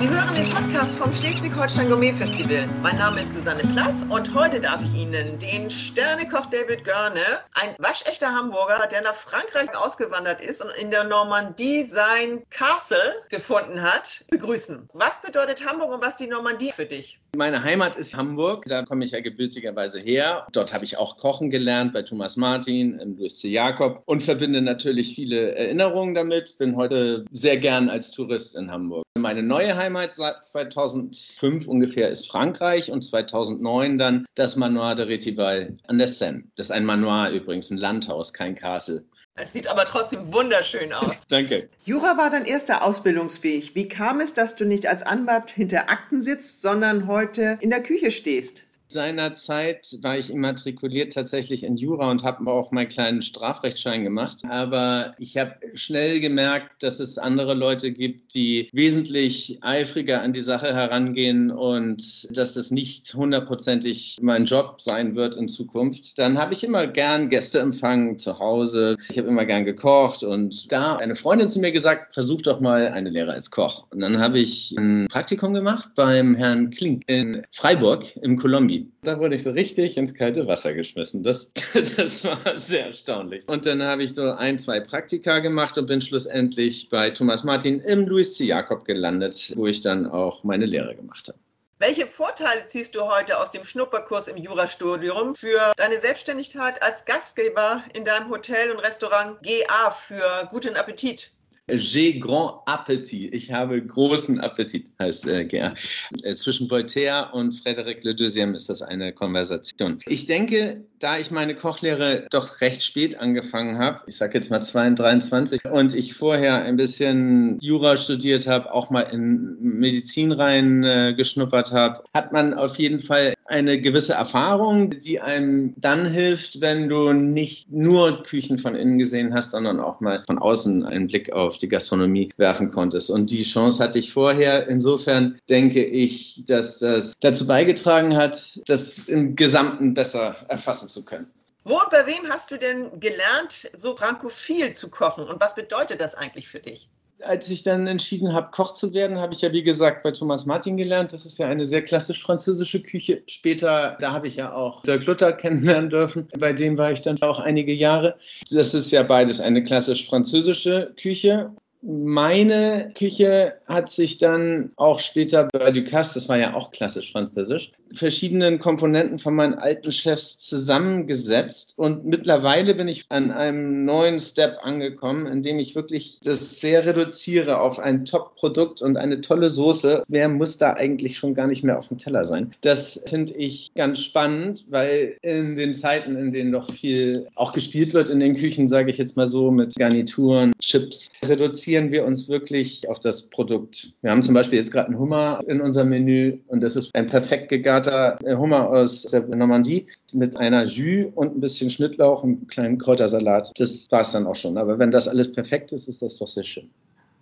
Sie hören den Podcast vom Schleswig-Holstein Gourmet Festival. Mein Name ist Susanne Plass und heute darf ich Ihnen den Sternekoch David Görne, ein waschechter Hamburger, der nach Frankreich ausgewandert ist und in der Normandie sein Castle gefunden hat, begrüßen. Was bedeutet Hamburg und was die Normandie für dich? Meine Heimat ist Hamburg, da komme ich ja gebürtigerweise her. Dort habe ich auch kochen gelernt bei Thomas Martin, im Louis C. Jakob und verbinde natürlich viele Erinnerungen damit. Bin heute sehr gern als Tourist in Hamburg. Meine neue Heimat seit 2005 ungefähr ist Frankreich und 2009 dann das Manoir de Retival an der Seine. Das ist ein Manoir übrigens, ein Landhaus, kein Castle. Es sieht aber trotzdem wunderschön aus. Danke. Jura war dein erster Ausbildungsweg. Wie kam es, dass du nicht als Anwalt hinter Akten sitzt, sondern heute in der Küche stehst? Seinerzeit war ich immatrikuliert tatsächlich in Jura und habe auch meinen kleinen Strafrechtsschein gemacht. Aber ich habe schnell gemerkt, dass es andere Leute gibt, die wesentlich eifriger an die Sache herangehen und dass das nicht hundertprozentig mein Job sein wird in Zukunft. Dann habe ich immer gern Gäste empfangen zu Hause. Ich habe immer gern gekocht und da eine Freundin zu mir gesagt, versuch doch mal eine Lehre als Koch. Und dann habe ich ein Praktikum gemacht beim Herrn Klink in Freiburg im Kolumbi. Da wurde ich so richtig ins kalte Wasser geschmissen. Das, das war sehr erstaunlich. Und dann habe ich so ein, zwei Praktika gemacht und bin schlussendlich bei Thomas Martin im Louis C. Jakob gelandet, wo ich dann auch meine Lehre gemacht habe. Welche Vorteile ziehst du heute aus dem Schnupperkurs im Jurastudium für deine Selbstständigkeit als Gastgeber in deinem Hotel und Restaurant GA für guten Appetit? J'ai grand appétit. Ich habe großen Appetit, heißt äh, GR. Äh, zwischen Voltaire und Frédéric Le Deuxième ist das eine Konversation. Ich denke, da ich meine Kochlehre doch recht spät angefangen habe, ich sage jetzt mal 22, und ich vorher ein bisschen Jura studiert habe, auch mal in Medizin rein äh, habe, hat man auf jeden Fall eine gewisse Erfahrung, die einem dann hilft, wenn du nicht nur Küchen von innen gesehen hast, sondern auch mal von außen einen Blick auf die Gastronomie werfen konntest. Und die Chance hatte ich vorher. Insofern denke ich, dass das dazu beigetragen hat, das im Gesamten besser erfassen zu können. Wo und bei wem hast du denn gelernt, so frankophil zu kochen? Und was bedeutet das eigentlich für dich? Als ich dann entschieden habe, Koch zu werden, habe ich ja, wie gesagt, bei Thomas Martin gelernt. Das ist ja eine sehr klassisch französische Küche. Später, da habe ich ja auch Dirk Luther kennenlernen dürfen. Bei dem war ich dann auch einige Jahre. Das ist ja beides eine klassisch französische Küche. Meine Küche hat sich dann auch später bei Ducasse, das war ja auch klassisch französisch, verschiedenen Komponenten von meinen alten Chefs zusammengesetzt. Und mittlerweile bin ich an einem neuen Step angekommen, in dem ich wirklich das sehr reduziere auf ein Top-Produkt und eine tolle Soße. Mehr muss da eigentlich schon gar nicht mehr auf dem Teller sein. Das finde ich ganz spannend, weil in den Zeiten, in denen noch viel auch gespielt wird in den Küchen, sage ich jetzt mal so, mit Garnituren, Chips, reduzieren fokussieren wir uns wirklich auf das Produkt. Wir haben zum Beispiel jetzt gerade einen Hummer in unserem Menü und das ist ein perfekt gegarter Hummer aus der Normandie mit einer Jus und ein bisschen Schnittlauch und einem kleinen Kräutersalat. Das war es dann auch schon. Aber wenn das alles perfekt ist, ist das doch sehr schön.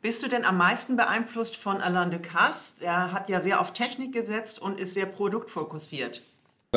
Bist du denn am meisten beeinflusst von Alain Ducasse? Er hat ja sehr auf Technik gesetzt und ist sehr produktfokussiert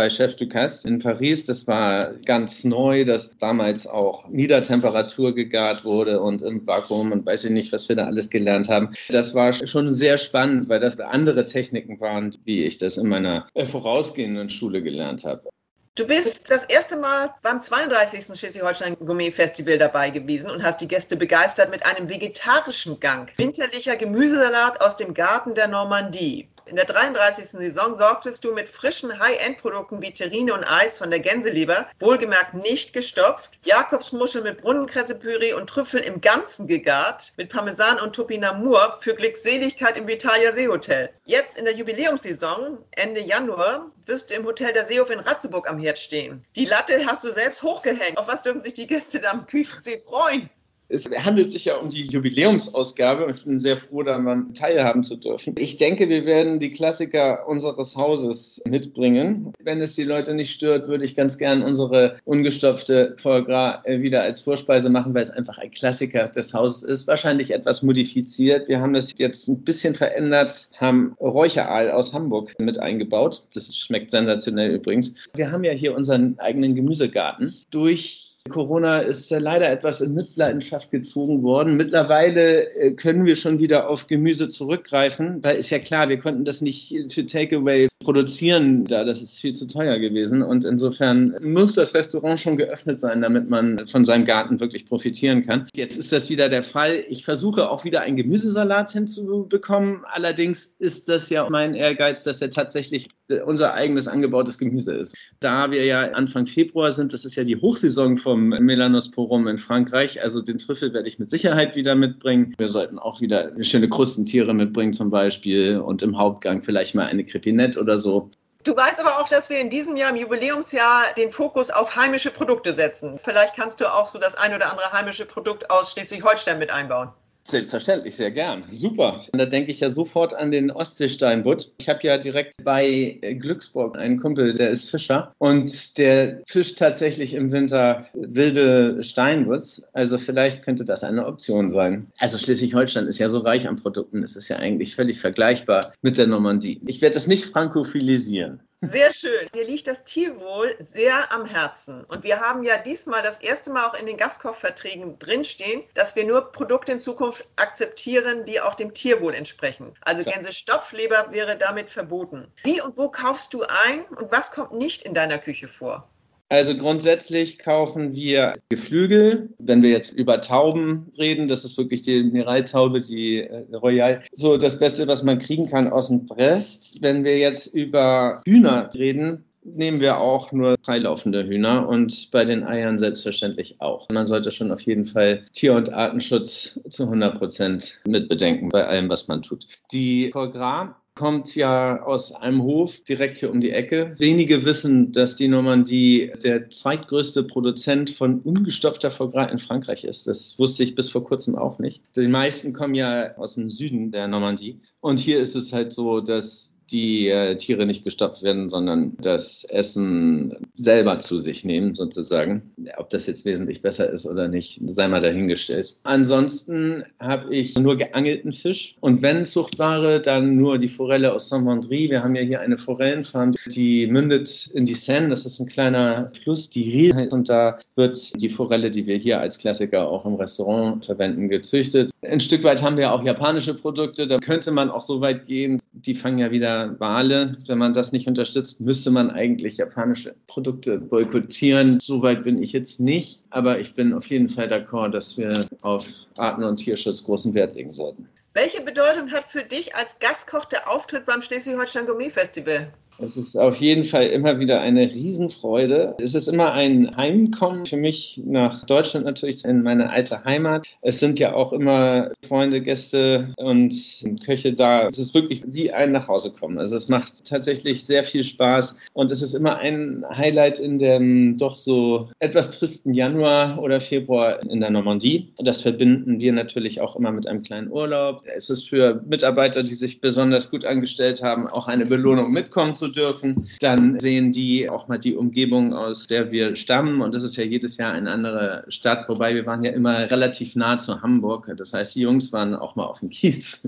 bei Chef Ducasse in Paris. Das war ganz neu, dass damals auch Niedertemperatur gegart wurde und im Vakuum und weiß ich nicht, was wir da alles gelernt haben. Das war schon sehr spannend, weil das andere Techniken waren, wie ich das in meiner vorausgehenden Schule gelernt habe. Du bist das erste Mal beim 32. Schleswig-Holstein Gourmet Festival dabei gewesen und hast die Gäste begeistert mit einem vegetarischen Gang. Winterlicher Gemüsesalat aus dem Garten der Normandie. In der 33. Saison sorgtest du mit frischen High-End-Produkten wie Terrine und Eis von der Gänseleber, wohlgemerkt nicht gestopft, Jakobsmuschel mit Brunnenkressepüree und Trüffel im Ganzen gegart, mit Parmesan und Topinamur für Glückseligkeit im Vitalia Seehotel. Jetzt in der Jubiläumssaison, Ende Januar, wirst du im Hotel der Seehof in Ratzeburg am Herd stehen. Die Latte hast du selbst hochgehängt. Auf was dürfen sich die Gäste da am Küchensee freuen? Es handelt sich ja um die Jubiläumsausgabe und ich bin sehr froh, daran teilhaben zu dürfen. Ich denke, wir werden die Klassiker unseres Hauses mitbringen. Wenn es die Leute nicht stört, würde ich ganz gern unsere ungestopfte Foie äh, wieder als Vorspeise machen, weil es einfach ein Klassiker des Hauses ist. Wahrscheinlich etwas modifiziert. Wir haben das jetzt ein bisschen verändert, haben Räucheraal aus Hamburg mit eingebaut. Das schmeckt sensationell übrigens. Wir haben ja hier unseren eigenen Gemüsegarten. Durch Corona ist leider etwas in Mitleidenschaft gezogen worden. Mittlerweile äh, können wir schon wieder auf Gemüse zurückgreifen. Da ist ja klar, wir konnten das nicht für Takeaway produzieren, da das ist viel zu teuer gewesen. Und insofern muss das Restaurant schon geöffnet sein, damit man von seinem Garten wirklich profitieren kann. Jetzt ist das wieder der Fall. Ich versuche auch wieder einen Gemüsesalat hinzubekommen. Allerdings ist das ja mein Ehrgeiz, dass er tatsächlich unser eigenes angebautes Gemüse ist. Da wir ja Anfang Februar sind, das ist ja die Hochsaison vom Melanosporum in Frankreich. Also den Trüffel werde ich mit Sicherheit wieder mitbringen. Wir sollten auch wieder schöne Krustentiere mitbringen zum Beispiel und im Hauptgang vielleicht mal eine Crepinette oder so. Du weißt aber auch, dass wir in diesem Jahr, im Jubiläumsjahr, den Fokus auf heimische Produkte setzen. Vielleicht kannst du auch so das ein oder andere heimische Produkt aus Schleswig-Holstein mit einbauen. Selbstverständlich, sehr gern. Super. Und da denke ich ja sofort an den Ostseesteinbutt. Ich habe ja direkt bei Glücksburg einen Kumpel, der ist Fischer und der fischt tatsächlich im Winter wilde Steinwurz. Also vielleicht könnte das eine Option sein. Also Schleswig-Holstein ist ja so reich an Produkten, es ist ja eigentlich völlig vergleichbar mit der Normandie. Ich werde das nicht frankophilisieren. Sehr schön. Dir liegt das Tierwohl sehr am Herzen. Und wir haben ja diesmal das erste Mal auch in den Gastkochverträgen drinstehen, dass wir nur Produkte in Zukunft akzeptieren, die auch dem Tierwohl entsprechen. Also Gänsestopfleber wäre damit verboten. Wie und wo kaufst du ein und was kommt nicht in deiner Küche vor? Also grundsätzlich kaufen wir Geflügel. Wenn wir jetzt über Tauben reden, das ist wirklich die Mineraltaube, die äh, Royal, so das Beste, was man kriegen kann aus dem Brest. Wenn wir jetzt über Hühner reden, nehmen wir auch nur freilaufende Hühner und bei den Eiern selbstverständlich auch. Man sollte schon auf jeden Fall Tier- und Artenschutz zu 100 Prozent mitbedenken bei allem, was man tut. Die Foie Gras kommt ja aus einem Hof direkt hier um die Ecke. Wenige wissen, dass die Normandie der zweitgrößte Produzent von ungestopfter Foie in Frankreich ist. Das wusste ich bis vor kurzem auch nicht. Die meisten kommen ja aus dem Süden der Normandie. Und hier ist es halt so, dass die äh, Tiere nicht gestopft werden, sondern das Essen selber zu sich nehmen, sozusagen. Ob das jetzt wesentlich besser ist oder nicht, sei mal dahingestellt. Ansonsten habe ich nur geangelten Fisch und wenn Zuchtware, dann nur die Forelle aus Saint-Vendry. Wir haben ja hier eine Forellenfarm, die mündet in die Seine. Das ist ein kleiner Fluss, die Rie. Und da wird die Forelle, die wir hier als Klassiker auch im Restaurant verwenden, gezüchtet. Ein Stück weit haben wir auch japanische Produkte. Da könnte man auch so weit gehen. Die fangen ja wieder Wale. Wenn man das nicht unterstützt, müsste man eigentlich japanische Produkte boykottieren. Soweit bin ich jetzt nicht, aber ich bin auf jeden Fall d'accord, dass wir auf Arten- und Tierschutz großen Wert legen sollten. Welche Bedeutung hat für dich als Gastkoch der Auftritt beim Schleswig-Holstein Gourmet Festival? Es ist auf jeden Fall immer wieder eine Riesenfreude. Es ist immer ein Heimkommen für mich nach Deutschland natürlich in meine alte Heimat. Es sind ja auch immer Freunde, Gäste und Köche da. Es ist wirklich wie ein Nachhausekommen. Also es macht tatsächlich sehr viel Spaß und es ist immer ein Highlight in dem doch so etwas tristen Januar oder Februar in der Normandie. Das verbinden wir natürlich auch immer mit einem kleinen Urlaub. Es ist für Mitarbeiter, die sich besonders gut angestellt haben, auch eine Belohnung mitkommen zu dürfen. Dann sehen die auch mal die Umgebung, aus der wir stammen. Und das ist ja jedes Jahr eine andere Stadt, wobei wir waren ja immer relativ nah zu Hamburg. Das heißt, die Jungs waren auch mal auf dem Kiez,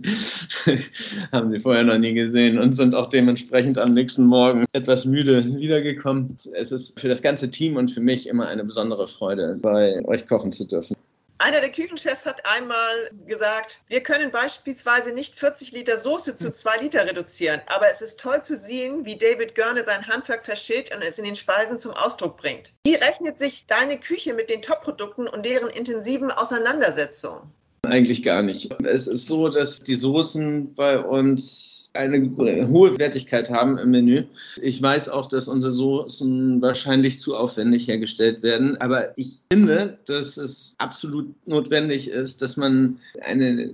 haben sie vorher noch nie gesehen und sind auch dementsprechend am nächsten Morgen etwas müde wiedergekommen. Es ist für das ganze Team und für mich immer eine besondere Freude, bei euch kochen zu dürfen. Einer der Küchenchefs hat einmal gesagt, wir können beispielsweise nicht 40 Liter Soße zu 2 Liter reduzieren, aber es ist toll zu sehen, wie David Görne sein Handwerk versteht und es in den Speisen zum Ausdruck bringt. Wie rechnet sich deine Küche mit den Top-Produkten und deren intensiven Auseinandersetzungen? Eigentlich gar nicht. Es ist so, dass die Soßen bei uns eine hohe Wertigkeit haben im Menü. Ich weiß auch, dass unsere Soßen wahrscheinlich zu aufwendig hergestellt werden, aber ich finde, dass es absolut notwendig ist, dass man eine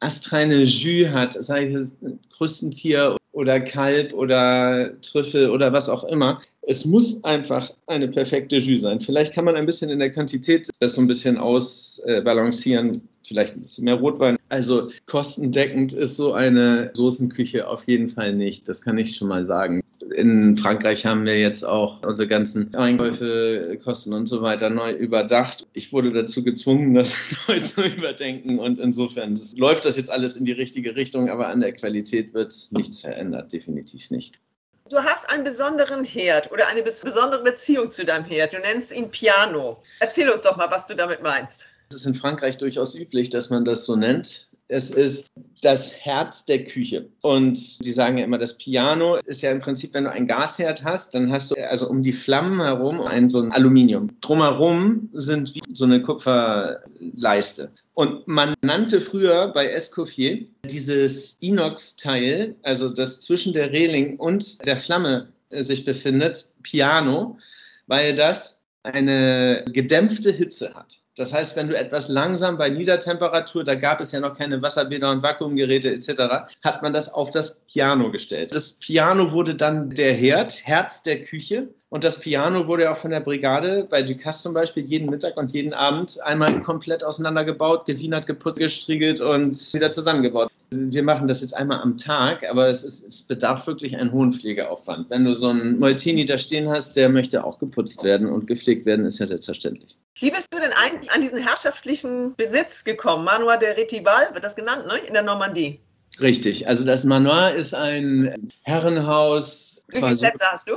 astreine Jus hat, sei es Krustentier oder Kalb oder Trüffel oder was auch immer. Es muss einfach eine perfekte Jus sein. Vielleicht kann man ein bisschen in der Quantität das so ein bisschen ausbalancieren vielleicht ein bisschen mehr Rotwein. Also kostendeckend ist so eine Soßenküche auf jeden Fall nicht. Das kann ich schon mal sagen. In Frankreich haben wir jetzt auch unsere ganzen Einkäufe, Kosten und so weiter neu überdacht. Ich wurde dazu gezwungen, das neu zu überdenken und insofern das läuft das jetzt alles in die richtige Richtung, aber an der Qualität wird nichts verändert, definitiv nicht. Du hast einen besonderen Herd oder eine besondere Beziehung zu deinem Herd. Du nennst ihn Piano. Erzähl uns doch mal, was du damit meinst. Es ist in Frankreich durchaus üblich, dass man das so nennt. Es ist das Herz der Küche. Und die sagen ja immer, das Piano ist ja im Prinzip, wenn du ein Gasherd hast, dann hast du also um die Flammen herum ein so ein Aluminium. Drumherum sind wie so eine Kupferleiste. Und man nannte früher bei Escoffier dieses Inox-Teil, also das zwischen der Reling und der Flamme sich befindet, Piano, weil das eine gedämpfte Hitze hat. Das heißt, wenn du etwas langsam bei Niedertemperatur, da gab es ja noch keine Wasserbäder und Vakuumgeräte etc., hat man das auf das Piano gestellt. Das Piano wurde dann der Herd, Herz der Küche. Und das Piano wurde auch von der Brigade bei Ducasse zum Beispiel jeden Mittag und jeden Abend einmal komplett auseinandergebaut, gewienert, geputzt, gestriegelt und wieder zusammengebaut. Wir machen das jetzt einmal am Tag, aber es, ist, es bedarf wirklich einen hohen Pflegeaufwand. Wenn du so einen Molteni da stehen hast, der möchte auch geputzt werden und gepflegt werden, ist ja selbstverständlich. Wie bist du denn eigentlich an diesen herrschaftlichen Besitz gekommen? Manoir de Retival wird das genannt, ne? in der Normandie. Richtig, also das Manoir ist ein Herrenhaus. Wie viele Plätze hast du?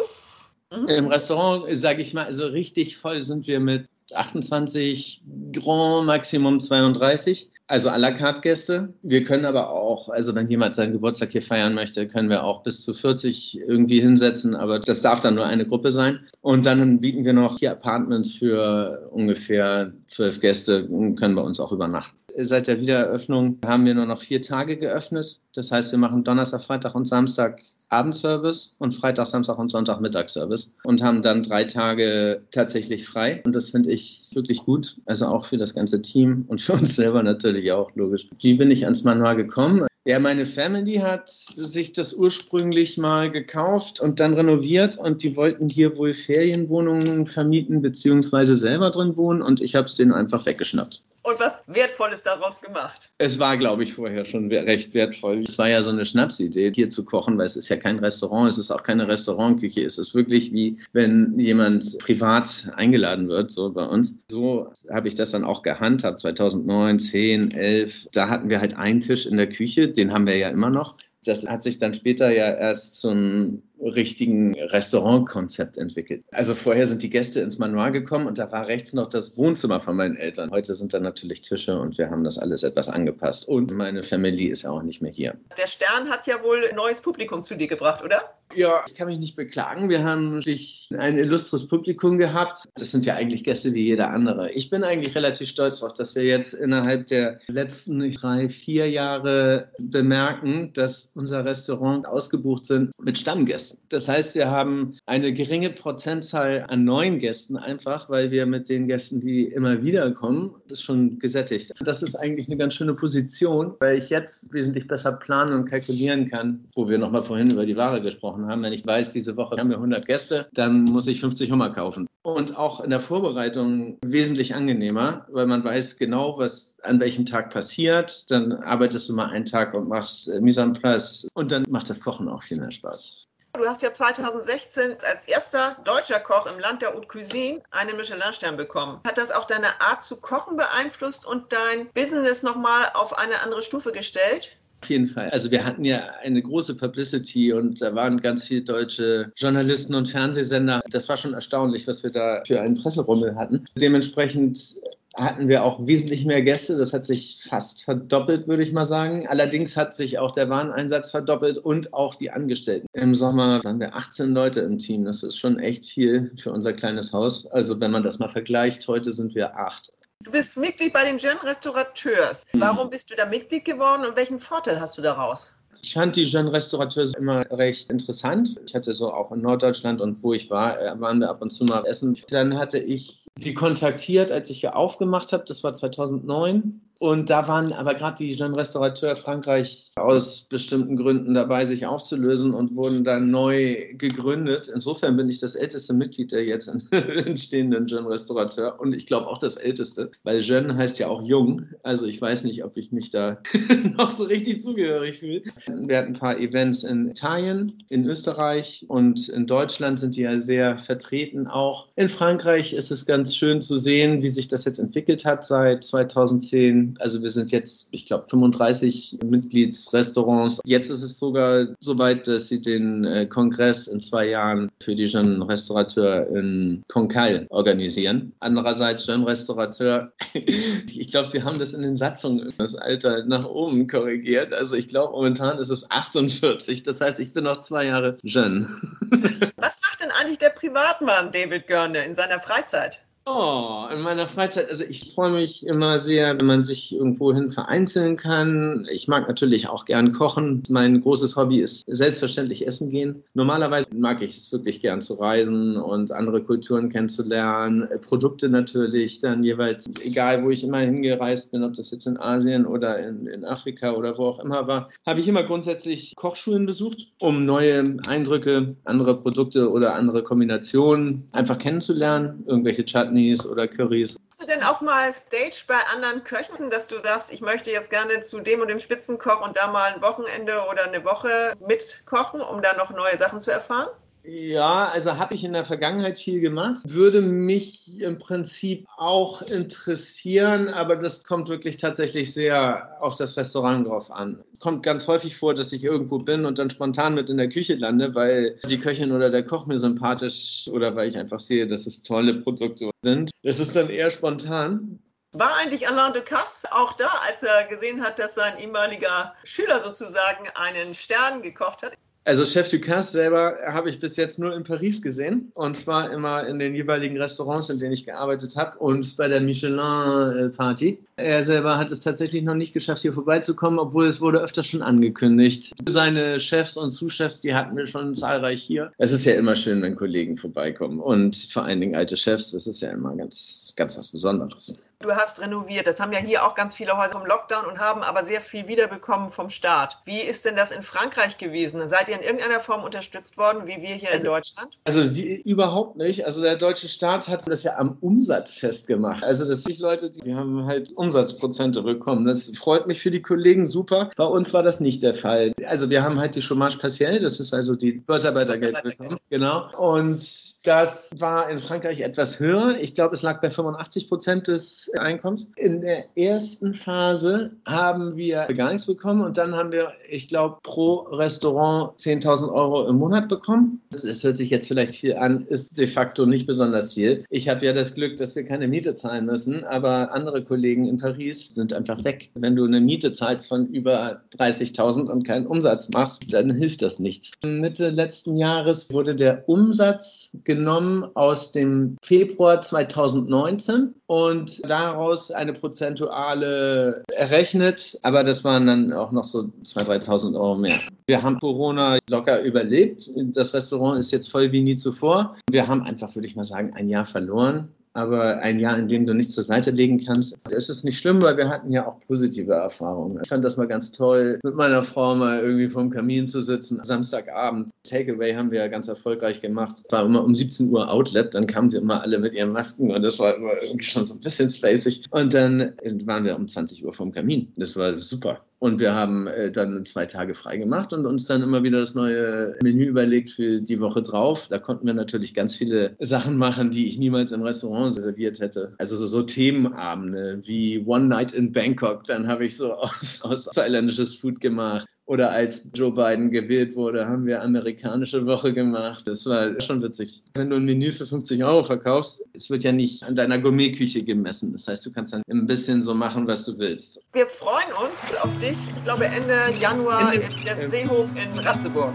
Mhm. Im Restaurant, sage ich mal, also richtig voll sind wir mit 28 Grand, Maximum 32. Also à la carte Gäste. Wir können aber auch, also wenn jemand seinen Geburtstag hier feiern möchte, können wir auch bis zu 40 irgendwie hinsetzen, aber das darf dann nur eine Gruppe sein. Und dann bieten wir noch hier Apartments für ungefähr zwölf Gäste und können bei uns auch übernachten. Seit der Wiedereröffnung haben wir nur noch vier Tage geöffnet. Das heißt, wir machen Donnerstag, Freitag und Samstag Abendservice und Freitag, Samstag und Sonntag Mittagsservice und haben dann drei Tage tatsächlich frei. Und das finde ich wirklich gut. Also auch für das ganze Team und für uns selber natürlich auch, logisch. Wie bin ich ans Manual gekommen? Ja, meine Family hat sich das ursprünglich mal gekauft und dann renoviert und die wollten hier wohl Ferienwohnungen vermieten beziehungsweise selber drin wohnen und ich habe es denen einfach weggeschnappt und was Wertvolles daraus gemacht. Es war, glaube ich, vorher schon recht wertvoll. Es war ja so eine Schnapsidee, hier zu kochen, weil es ist ja kein Restaurant, es ist auch keine Restaurantküche. Es ist wirklich wie, wenn jemand privat eingeladen wird, so bei uns. So habe ich das dann auch gehandhabt, 2009, 10, 11. Da hatten wir halt einen Tisch in der Küche, den haben wir ja immer noch. Das hat sich dann später ja erst zum richtigen Restaurantkonzept entwickelt. Also vorher sind die Gäste ins Manoir gekommen und da war rechts noch das Wohnzimmer von meinen Eltern. Heute sind da natürlich Tische und wir haben das alles etwas angepasst. Und meine Familie ist ja auch nicht mehr hier. Der Stern hat ja wohl neues Publikum zu dir gebracht, oder? Ja, ich kann mich nicht beklagen. Wir haben wirklich ein illustres Publikum gehabt. Das sind ja eigentlich Gäste wie jeder andere. Ich bin eigentlich relativ stolz darauf, dass wir jetzt innerhalb der letzten drei, vier Jahre bemerken, dass unser Restaurant ausgebucht sind mit Stammgästen. Gästen. Das heißt, wir haben eine geringe Prozentzahl an neuen Gästen einfach, weil wir mit den Gästen, die immer wieder kommen, das schon gesättigt. Das ist eigentlich eine ganz schöne Position, weil ich jetzt wesentlich besser planen und kalkulieren kann, wo wir nochmal vorhin über die Ware gesprochen haben. Wenn ich weiß, diese Woche haben wir 100 Gäste, dann muss ich 50 Hummer kaufen und auch in der Vorbereitung wesentlich angenehmer, weil man weiß genau, was an welchem Tag passiert. Dann arbeitest du mal einen Tag und machst Mise en place und dann macht das Kochen auch viel mehr Spaß. Du hast ja 2016 als erster deutscher Koch im Land der Haute Cuisine einen Michelin-Stern bekommen. Hat das auch deine Art zu kochen beeinflusst und dein Business nochmal auf eine andere Stufe gestellt? Auf jeden Fall. Also wir hatten ja eine große Publicity und da waren ganz viele deutsche Journalisten und Fernsehsender. Das war schon erstaunlich, was wir da für einen Presserummel hatten. Dementsprechend hatten wir auch wesentlich mehr Gäste. Das hat sich fast verdoppelt, würde ich mal sagen. Allerdings hat sich auch der Wareneinsatz verdoppelt und auch die Angestellten. Im Sommer waren wir 18 Leute im Team. Das ist schon echt viel für unser kleines Haus. Also wenn man das mal vergleicht, heute sind wir acht. Du bist Mitglied bei den Jeune Restaurateurs. Mhm. Warum bist du da Mitglied geworden und welchen Vorteil hast du daraus? Ich fand die Jeune Restaurateurs immer recht interessant. Ich hatte so auch in Norddeutschland und wo ich war, äh, waren wir ab und zu mal essen. Dann hatte ich die kontaktiert, als ich hier aufgemacht habe. Das war 2009. Und da waren aber gerade die Jeune Restaurateur Frankreich aus bestimmten Gründen dabei, sich aufzulösen und wurden dann neu gegründet. Insofern bin ich das älteste Mitglied der jetzt entstehenden Jeune Restaurateur und ich glaube auch das älteste, weil Jeune heißt ja auch jung. Also ich weiß nicht, ob ich mich da noch so richtig zugehörig fühle. Wir hatten ein paar Events in Italien, in Österreich und in Deutschland sind die ja sehr vertreten auch. In Frankreich ist es ganz schön zu sehen, wie sich das jetzt entwickelt hat seit 2010 Also wir sind jetzt, ich glaube, 35 Mitgliedsrestaurants. Jetzt ist es sogar so weit, dass sie den äh, Kongress in zwei Jahren für die Jeune Restaurateur in Koncal organisieren. Andererseits Jeune Restaurateur, ich glaube, sie haben das in den Satzungen, das Alter nach oben korrigiert. Also ich glaube, momentan ist es 48. Das heißt, ich bin noch zwei Jahre Jeune. Was macht denn eigentlich der Privatmann David Görne in seiner Freizeit? Oh, in meiner Freizeit, also ich freue mich immer sehr, wenn man sich irgendwohin vereinzeln kann. Ich mag natürlich auch gern kochen. Mein großes Hobby ist selbstverständlich essen gehen. Normalerweise mag ich es wirklich gern zu reisen und andere Kulturen kennenzulernen. Produkte natürlich dann jeweils, egal wo ich immer hingereist bin, ob das jetzt in Asien oder in, in Afrika oder wo auch immer war, habe ich immer grundsätzlich Kochschulen besucht, um neue Eindrücke, andere Produkte oder andere Kombinationen einfach kennenzulernen. Irgendwelche Chutneys Chutneys oder Currys. Hast du denn auch mal Stage bei anderen Köchen, dass du sagst, ich möchte jetzt gerne zu dem und dem Spitzenkoch und da mal ein Wochenende oder eine Woche mitkochen, um da noch neue Sachen zu erfahren? Ja, also habe ich in der Vergangenheit viel gemacht. Würde mich im Prinzip auch interessieren, aber das kommt wirklich tatsächlich sehr auf das Restaurant drauf an. Kommt ganz häufig vor, dass ich irgendwo bin und dann spontan mit in der Küche lande, weil die Köchin oder der Koch mir sympathisch oder weil ich einfach sehe, dass es tolle Produkte sind. Das ist dann eher spontan. War eigentlich Alain Ducasse auch da, als er gesehen hat, dass sein ehemaliger Schüler sozusagen einen Stern gekocht hat? Also Chef Ducasse selber habe ich bis jetzt nur in Paris gesehen und zwar immer in den jeweiligen Restaurants, in denen ich gearbeitet habe und bei der Michelin-Party. Er selber hat es tatsächlich noch nicht geschafft, hier vorbeizukommen, obwohl es wurde öfter schon angekündigt. Seine Chefs und Zuschefs, die hatten wir schon zahlreich hier. Es ist ja immer schön, wenn Kollegen vorbeikommen und vor allen Dingen alte Chefs, das ist ja immer ganz, ganz was Besonderes. Du hast renoviert. Das haben ja hier auch ganz viele Häuser vom Lockdown und haben aber sehr viel wiederbekommen vom Staat. Wie ist denn das in Frankreich gewesen? Seid ihr in irgendeiner Form unterstützt worden, wie wir hier also, in Deutschland? Also die, überhaupt nicht. Also der deutsche Staat hat das ja am Umsatz festgemacht. Also das sind Leute, die haben halt Umsatzprozente bekommen. Das freut mich für die Kollegen super. Bei uns war das nicht der Fall. Also wir haben halt die Chômage partielle, das ist also die Börsenarbeitergeld bekommen. Genau. Und das war in Frankreich etwas höher. Ich glaube, es lag bei 85 Prozent des Einkommens. In der ersten Phase haben wir gar nichts bekommen und dann haben wir, ich glaube, pro Restaurant 10.000 Euro im Monat bekommen. Das hört sich jetzt vielleicht viel an, ist de facto nicht besonders viel. Ich habe ja das Glück, dass wir keine Miete zahlen müssen, aber andere Kollegen in Paris sind einfach weg. Wenn du eine Miete zahlst von über 30.000 und keinen Umsatz machst, dann hilft das nichts. Mitte letzten Jahres wurde der Umsatz genommen aus dem Februar 2019 und da daraus eine prozentuale errechnet, aber das waren dann auch noch so 2.000, 3.000 Euro mehr. Wir haben Corona locker überlebt. Das Restaurant ist jetzt voll wie nie zuvor. Wir haben einfach, würde ich mal sagen, ein Jahr verloren aber ein Jahr, in dem du nichts zur Seite legen kannst, ist es nicht schlimm, weil wir hatten ja auch positive Erfahrungen. Ich fand das mal ganz toll, mit meiner Frau mal irgendwie vorm Kamin zu sitzen. Samstagabend, Takeaway haben wir ja ganz erfolgreich gemacht. Es war immer um 17 Uhr Outlet, dann kamen sie immer alle mit ihren Masken und das war immer irgendwie schon so ein bisschen spacig. Und dann waren wir um 20 Uhr vorm Kamin. Das war super. Und wir haben äh, dann zwei Tage frei gemacht und uns dann immer wieder das neue Menü überlegt für die Woche drauf. Da konnten wir natürlich ganz viele Sachen machen, die ich niemals im Restaurant serviert hätte. Also so, so Themenabende wie One Night in Bangkok. Dann habe ich so aus, aus thailändisches Food gemacht. Oder als Joe Biden gewählt wurde, haben wir amerikanische Woche gemacht. Das war schon witzig. Wenn du ein Menü für 50 Euro verkaufst, es wird ja nicht an deiner Gourmetküche gemessen. Das heißt, du kannst dann ein bisschen so machen, was du willst. Wir freuen uns auf dich, ich glaube Ende Januar Ende, in der Seehof in Ratzeburg.